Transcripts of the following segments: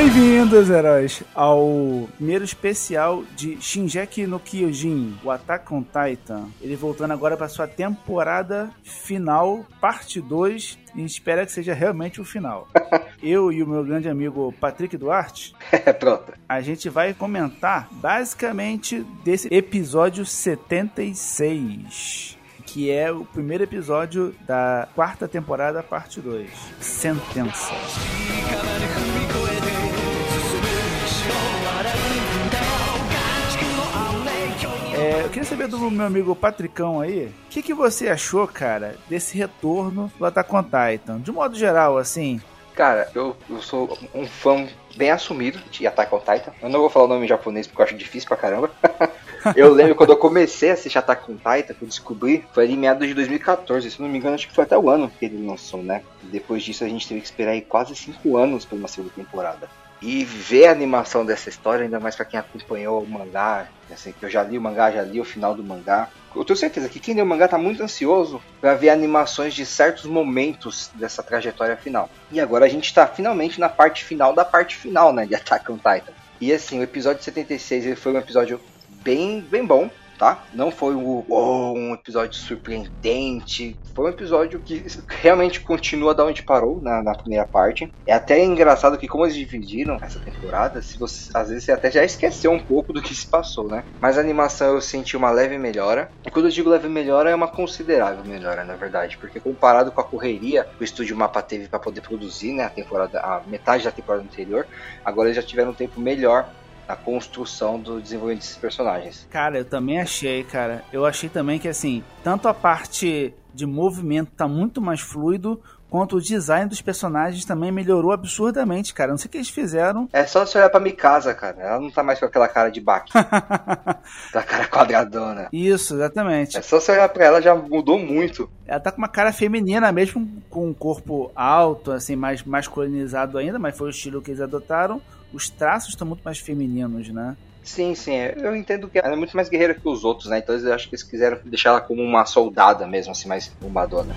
Bem-vindos, heróis, ao primeiro especial de Shinjeki no Kyojin, o Attack on Titan. Ele voltando agora para sua temporada final, parte 2, e espera que seja realmente o final. Eu e o meu grande amigo Patrick Duarte, Pronto. a gente vai comentar basicamente desse episódio 76. Que é o primeiro episódio da quarta temporada, parte 2. Sentença. É, eu queria saber do meu amigo Patricão aí, o que, que você achou, cara, desse retorno do Attack on Titan? De modo geral, assim, Cara, eu, eu sou um fã bem assumido de Attack on Titan. Eu não vou falar o nome em japonês porque eu acho difícil pra caramba. eu lembro quando eu comecei a assistir Attack on Titan, que eu descobri, foi ali em meados de 2014. Se não me engano, acho que foi até o ano que ele lançou, né? Depois disso a gente teve que esperar aí quase 5 anos pra uma segunda temporada. E ver a animação dessa história, ainda mais pra quem acompanhou o mangá, assim, que eu já li o mangá, já li o final do mangá. Eu tenho certeza que quem lê o mangá tá muito ansioso pra ver animações de certos momentos dessa trajetória final. E agora a gente tá finalmente na parte final da parte final, né, de Attack on Titan. E assim, o episódio 76 ele foi um episódio bem, bem bom, tá? Não foi um, oh, um episódio surpreendente. Foi um episódio que realmente continua da onde parou na, na primeira parte. É até engraçado que como eles dividiram essa temporada, se você, às vezes você até já esqueceu um pouco do que se passou, né? Mas a animação eu senti uma leve melhora. E quando eu digo leve melhora, é uma considerável melhora, na verdade. Porque comparado com a correria que o estúdio Mapa teve para poder produzir, né? A temporada, a metade da temporada anterior, agora eles já tiveram um tempo melhor na construção do desenvolvimento desses personagens. Cara, eu também achei, cara. Eu achei também que, assim, tanto a parte de movimento tá muito mais fluido, quanto o design dos personagens também melhorou absurdamente, cara. Não sei o que eles fizeram. É só você olhar pra Mikasa, cara. Ela não tá mais com aquela cara de Baki. da cara quadradona. Isso, exatamente. É só você olhar pra ela, já mudou muito. Ela tá com uma cara feminina mesmo, com um corpo alto, assim, mais masculinizado ainda, mas foi o estilo que eles adotaram. Os traços estão muito mais femininos, né? Sim, sim. Eu entendo que ela é muito mais guerreira que os outros, né? Então eu acho que eles quiseram deixar ela como uma soldada mesmo, assim, mais bombadona.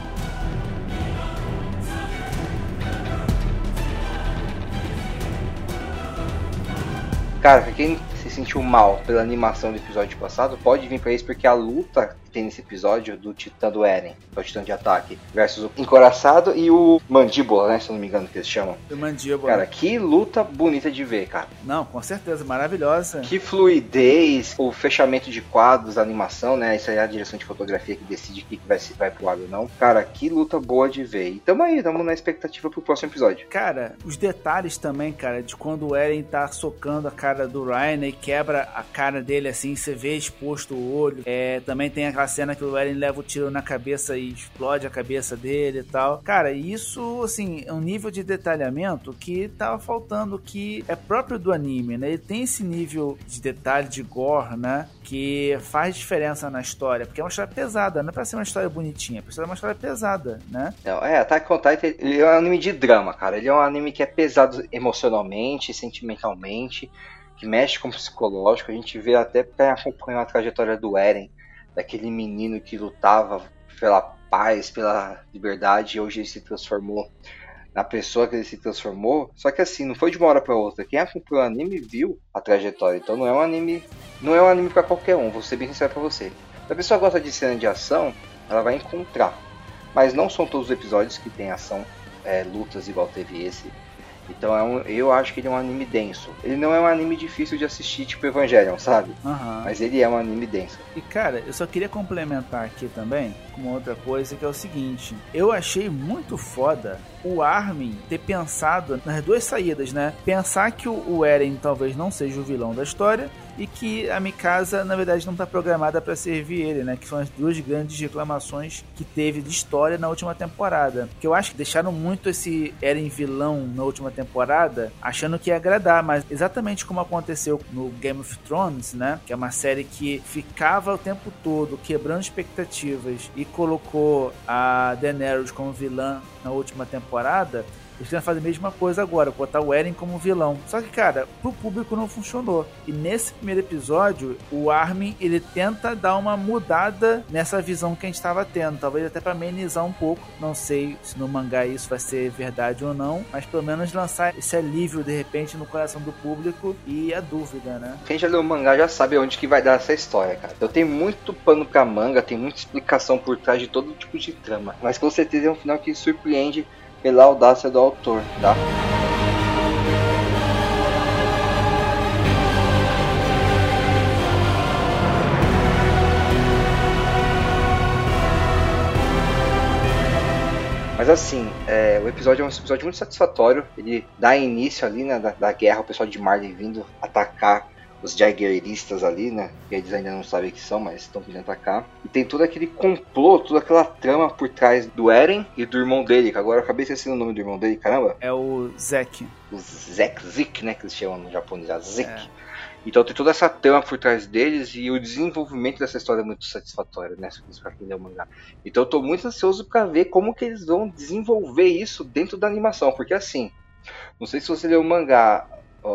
Cara, quem se sentiu mal pela animação do episódio passado, pode vir pra isso porque a luta tem nesse episódio do Titã do Eren, que é o Titã de Ataque, versus o Encoraçado e o Mandíbula, né? Se eu não me engano que eles chamam. O mandíbula. Cara, que luta bonita de ver, cara. Não, com certeza, maravilhosa. Que fluidez, o fechamento de quadros, a animação, né? Isso aí é a direção de fotografia que decide o que vai, se vai pro ar ou não. Cara, que luta boa de ver. E tamo aí, tamo na expectativa pro próximo episódio. Cara, os detalhes também, cara, de quando o Eren tá socando a cara do Ryan e quebra a cara dele assim, você vê exposto o olho. É, também tem aquela cena que o Eren leva o tiro na cabeça e explode a cabeça dele e tal. Cara, isso, assim, é um nível de detalhamento que tava faltando, que é próprio do anime, né? Ele tem esse nível de detalhe, de gore, né? Que faz diferença na história, porque é uma história pesada, não é pra ser uma história bonitinha, é pra ser uma história pesada, né? É, Attack on Titan, ele é um anime de drama, cara. Ele é um anime que é pesado emocionalmente, sentimentalmente, que mexe com o psicológico. A gente vê até quem acompanhou a trajetória do Eren, daquele menino que lutava pela paz, pela liberdade, e hoje ele se transformou na pessoa que ele se transformou. Só que assim, não foi de uma hora para outra. Quem acompanhou o anime viu a trajetória. Então não é um anime, não é um anime para qualquer um. Vou ser bem sincero para você. Se a pessoa gosta de cena de ação, ela vai encontrar. Mas não são todos os episódios que tem ação, é, lutas igual teve esse. Então é um, eu acho que ele é um anime denso. Ele não é um anime difícil de assistir, tipo Evangelion, sabe? Aham. Mas ele é um anime denso. E cara, eu só queria complementar aqui também com uma outra coisa que é o seguinte: eu achei muito foda o Armin ter pensado nas duas saídas, né? Pensar que o Eren talvez não seja o vilão da história e que a Mikasa na verdade não está programada para servir ele, né? Que são as duas grandes reclamações que teve de história na última temporada. Que eu acho que deixaram muito esse Eren vilão na última temporada, achando que ia agradar, mas exatamente como aconteceu no Game of Thrones, né? Que é uma série que ficava o tempo todo quebrando expectativas e colocou a Daenerys como vilã na última temporada, Eles querem fazer a mesma coisa agora, botar o Eren como vilão. Só que, cara, pro público não funcionou. E nesse primeiro episódio, o Armin, ele tenta dar uma mudada nessa visão que a gente estava tendo. Talvez até para amenizar um pouco. Não sei se no mangá isso vai ser verdade ou não. Mas pelo menos lançar esse alívio, de repente, no coração do público e a dúvida, né? Quem já leu o mangá já sabe onde que vai dar essa história, cara. Eu tenho muito pano pra manga, tem muita explicação por trás de todo tipo de trama. Mas com certeza é um final que surpreende pela audácia do autor, tá? Mas assim, é, o episódio é um episódio muito satisfatório. Ele dá início ali né, da, da guerra, o pessoal de Marley vindo atacar os jaguaristas ali, né? Que eles ainda não sabem que são, mas estão vindo atacar. E tem todo aquele complô, toda aquela trama por trás do Eren e do irmão dele, que agora eu acabei esquecendo o nome do irmão dele, caramba. É o Zek. O Zek, Zik, né? Que eles chamam no japonês, a Zik. É. Então tem toda essa trama por trás deles e o desenvolvimento dessa história é muito satisfatório, né? Pra quem o mangá. Então eu tô muito ansioso para ver como que eles vão desenvolver isso dentro da animação, porque assim, não sei se você leu o mangá,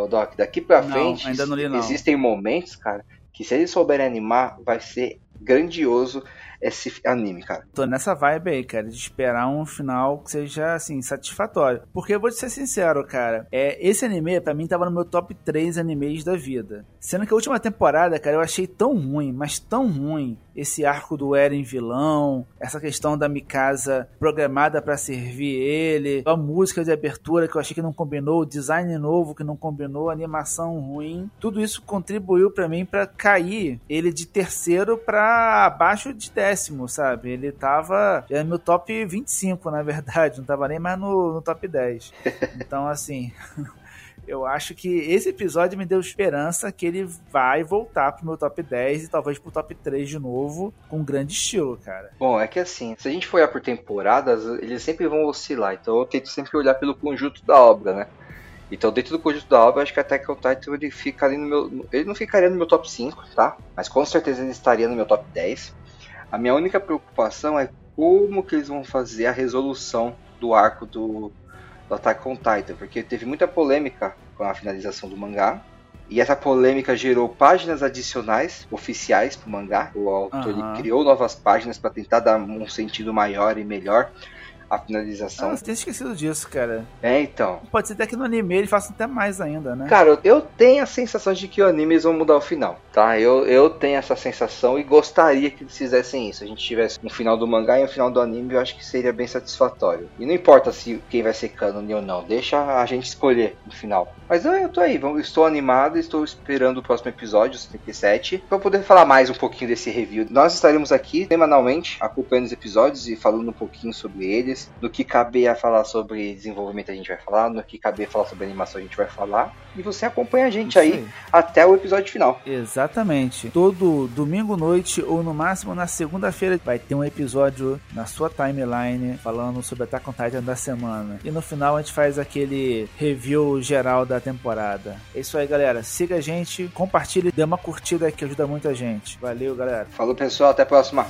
Doc, daqui pra não, frente ainda não li, não. existem momentos, cara, que se eles souberem animar, vai ser grandioso esse anime, cara. Tô nessa vibe aí, cara, de esperar um final que seja, assim, satisfatório. Porque eu vou te ser sincero, cara, é, esse anime, para mim, tava no meu top 3 animes da vida. Sendo que a última temporada, cara, eu achei tão ruim, mas tão ruim, esse arco do Eren vilão, essa questão da Mikasa programada para servir ele, a música de abertura que eu achei que não combinou, o design novo que não combinou, a animação ruim, tudo isso contribuiu para mim para cair ele de terceiro para abaixo de décimo, sabe? Ele tava já no top 25, na verdade, não tava nem mais no, no top 10. Então, assim, eu acho que esse episódio me deu esperança que ele vai voltar pro meu top 10 e talvez pro top 3 de novo, com grande estilo, cara. Bom, é que assim, se a gente for olhar por temporadas, eles sempre vão oscilar, então eu tento sempre olhar pelo conjunto da obra, né? Então, dentro do conjunto da obra, acho que até que o Titan ele fica ali no meu. Ele não ficaria no meu top 5, tá? Mas com certeza ele estaria no meu top 10. A minha única preocupação é como que eles vão fazer a resolução do arco do, do Attack on Titan, porque teve muita polêmica com a finalização do mangá. E essa polêmica gerou páginas adicionais oficiais para o mangá. O autor uhum. criou novas páginas para tentar dar um sentido maior e melhor a finalização. Ah, você tem esquecido disso, cara. É, então. Pode ser até que no anime ele faça até mais ainda, né? Cara, eu tenho a sensação de que o anime eles vão mudar o final, tá? Eu, eu tenho essa sensação e gostaria que eles fizessem isso. A gente tivesse um final do mangá e um final do anime, eu acho que seria bem satisfatório. E não importa se quem vai ser canon ou não, deixa a gente escolher no final. Mas eu, eu tô aí, estou animado, estou esperando o próximo episódio, 77, para poder falar mais um pouquinho desse review. Nós estaremos aqui semanalmente acompanhando os episódios e falando um pouquinho sobre eles no que caber a falar sobre desenvolvimento a gente vai falar, no que caber a falar sobre animação a gente vai falar. E você acompanha a gente aí, aí, até o episódio final. Exatamente. Todo domingo noite ou no máximo na segunda-feira vai ter um episódio na sua timeline falando sobre Attack on Titan da semana. E no final a gente faz aquele review geral da temporada. É isso aí, galera. Siga a gente, compartilhe, dê uma curtida que ajuda muita gente. Valeu, galera. Falou, pessoal. Até a próxima.